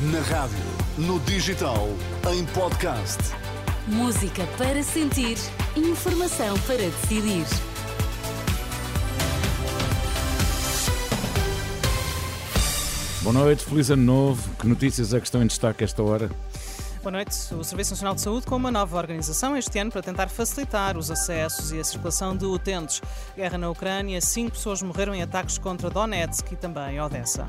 Na rádio, no digital, em podcast. Música para sentir, informação para decidir. Boa noite, feliz ano novo. Que notícias é que estão em destaque a esta hora? Boa noite. O Serviço Nacional de Saúde com uma nova organização este ano para tentar facilitar os acessos e a circulação de utentes. Guerra na Ucrânia, cinco pessoas morreram em ataques contra Donetsk e também Odessa.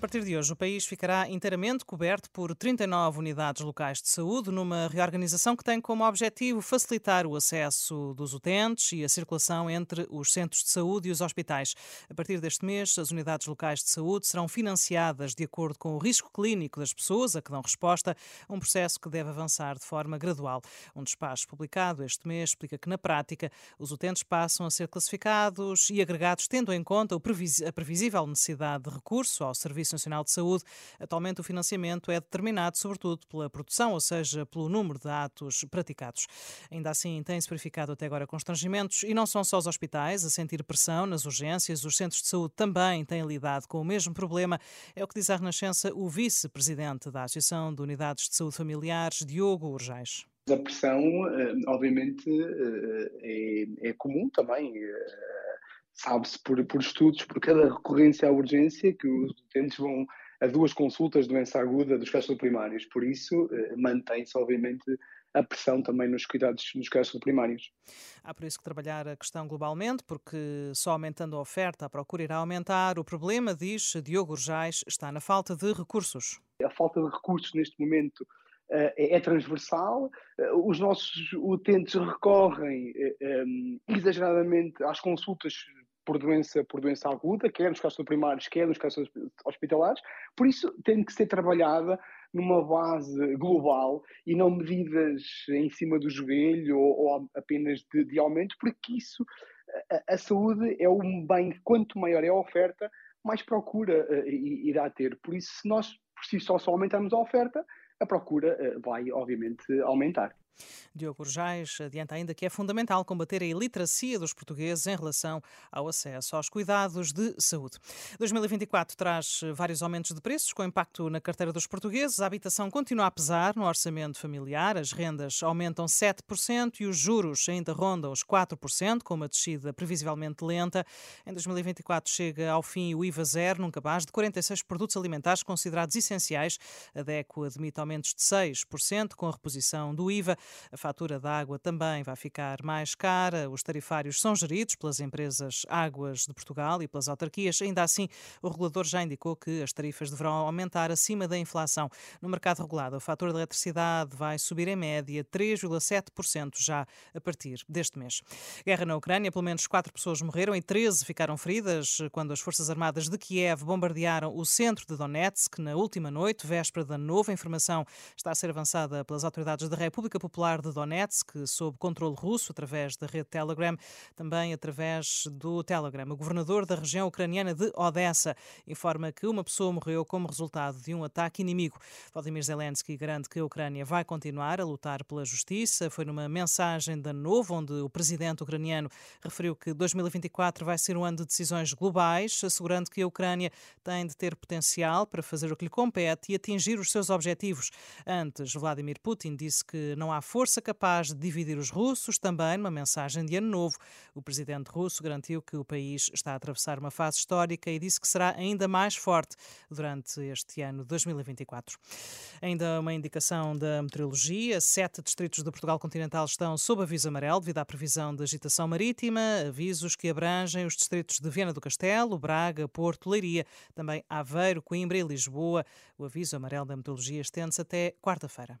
Partir de hoje, o país ficará inteiramente coberto por 39 unidades locais de saúde, numa reorganização que tem como objetivo facilitar o acesso dos utentes e a circulação entre os centros de saúde e os hospitais. A partir deste mês, as unidades locais de saúde serão financiadas de acordo com o risco clínico das pessoas a que dão resposta, um processo que deve avançar de forma gradual. Um despacho publicado este mês explica que, na prática, os utentes passam a ser classificados e agregados tendo em conta a previsível necessidade de recurso ao serviço Serviço Nacional de Saúde. Atualmente, o financiamento é determinado, sobretudo, pela produção, ou seja, pelo número de atos praticados. Ainda assim, tem-se verificado até agora constrangimentos e não são só os hospitais a sentir pressão nas urgências, os centros de saúde também têm lidado com o mesmo problema. É o que diz à Renascença o vice-presidente da Associação de Unidades de Saúde Familiares, Diogo Urjais. A pressão, eh, obviamente, eh, é, é comum também eh, sabe-se por, por estudos, por cada recorrência à urgência, que os utentes vão a duas consultas de doença aguda dos casos primários. Por isso, eh, mantém-se, obviamente, a pressão também nos cuidados nos casos primários. Há por isso que trabalhar a questão globalmente, porque só aumentando a oferta, a procura irá aumentar. O problema, diz Diogo Urjais, está na falta de recursos. A falta de recursos neste momento uh, é, transversal. Uh, os nossos utentes recorrem exageradamente às consultas por doença, por doença aguda, quer nos casos primários, quer nos casos hospitalares. Por isso, tem que ser trabalhada numa base global e não medidas em cima do joelho ou, ou apenas de, de, aumento, porque isso, a, a, saúde é um bem, quanto maior é a oferta, mais procura uh, irá ter. Por isso, se nós por si só, só aumentarmos a oferta, a procura uh, vai, obviamente, aumentar. Diogo Urjais adianta ainda que é fundamental combater a iliteracia dos portugueses em relação ao acesso aos cuidados de saúde. 2024 traz vários aumentos de preços com impacto na carteira dos portugueses. A habitação continua a pesar no orçamento familiar, as rendas aumentam 7% e os juros ainda rondam os 4%, com uma descida previsivelmente lenta. Em 2024 chega ao fim o IVA zero num cabaz de 46 produtos alimentares considerados essenciais. A DECO admite aumentos de 6% com a reposição do IVA. A fatura da água também vai ficar mais cara. Os tarifários são geridos pelas empresas Águas de Portugal e pelas autarquias. Ainda assim, o regulador já indicou que as tarifas deverão aumentar acima da inflação. No mercado regulado, a fatura de eletricidade vai subir em média 3,7% já a partir deste mês. Guerra na Ucrânia, pelo menos quatro pessoas morreram e 13 ficaram feridas quando as Forças Armadas de Kiev bombardearam o centro de Donetsk na última noite, véspera da nova informação está a ser avançada pelas autoridades da República Popular de Donetsk, sob controle russo, através da rede Telegram, também através do Telegram. O governador da região ucraniana de Odessa informa que uma pessoa morreu como resultado de um ataque inimigo. Vladimir Zelensky garante que a Ucrânia vai continuar a lutar pela justiça. Foi numa mensagem da Novo, onde o presidente ucraniano referiu que 2024 vai ser um ano de decisões globais, assegurando que a Ucrânia tem de ter potencial para fazer o que lhe compete e atingir os seus objetivos. Antes, Vladimir Putin disse que não há força capaz de dividir os russos, também numa mensagem de ano novo. O presidente russo garantiu que o país está a atravessar uma fase histórica e disse que será ainda mais forte durante este ano 2024. Ainda uma indicação da meteorologia: sete distritos de Portugal continental estão sob aviso amarelo devido à previsão de agitação marítima, avisos que abrangem os distritos de Viana do Castelo, Braga, Porto, Leiria, também Aveiro, Coimbra e Lisboa. O aviso amarelo da meteorologia estende-se até quarta-feira.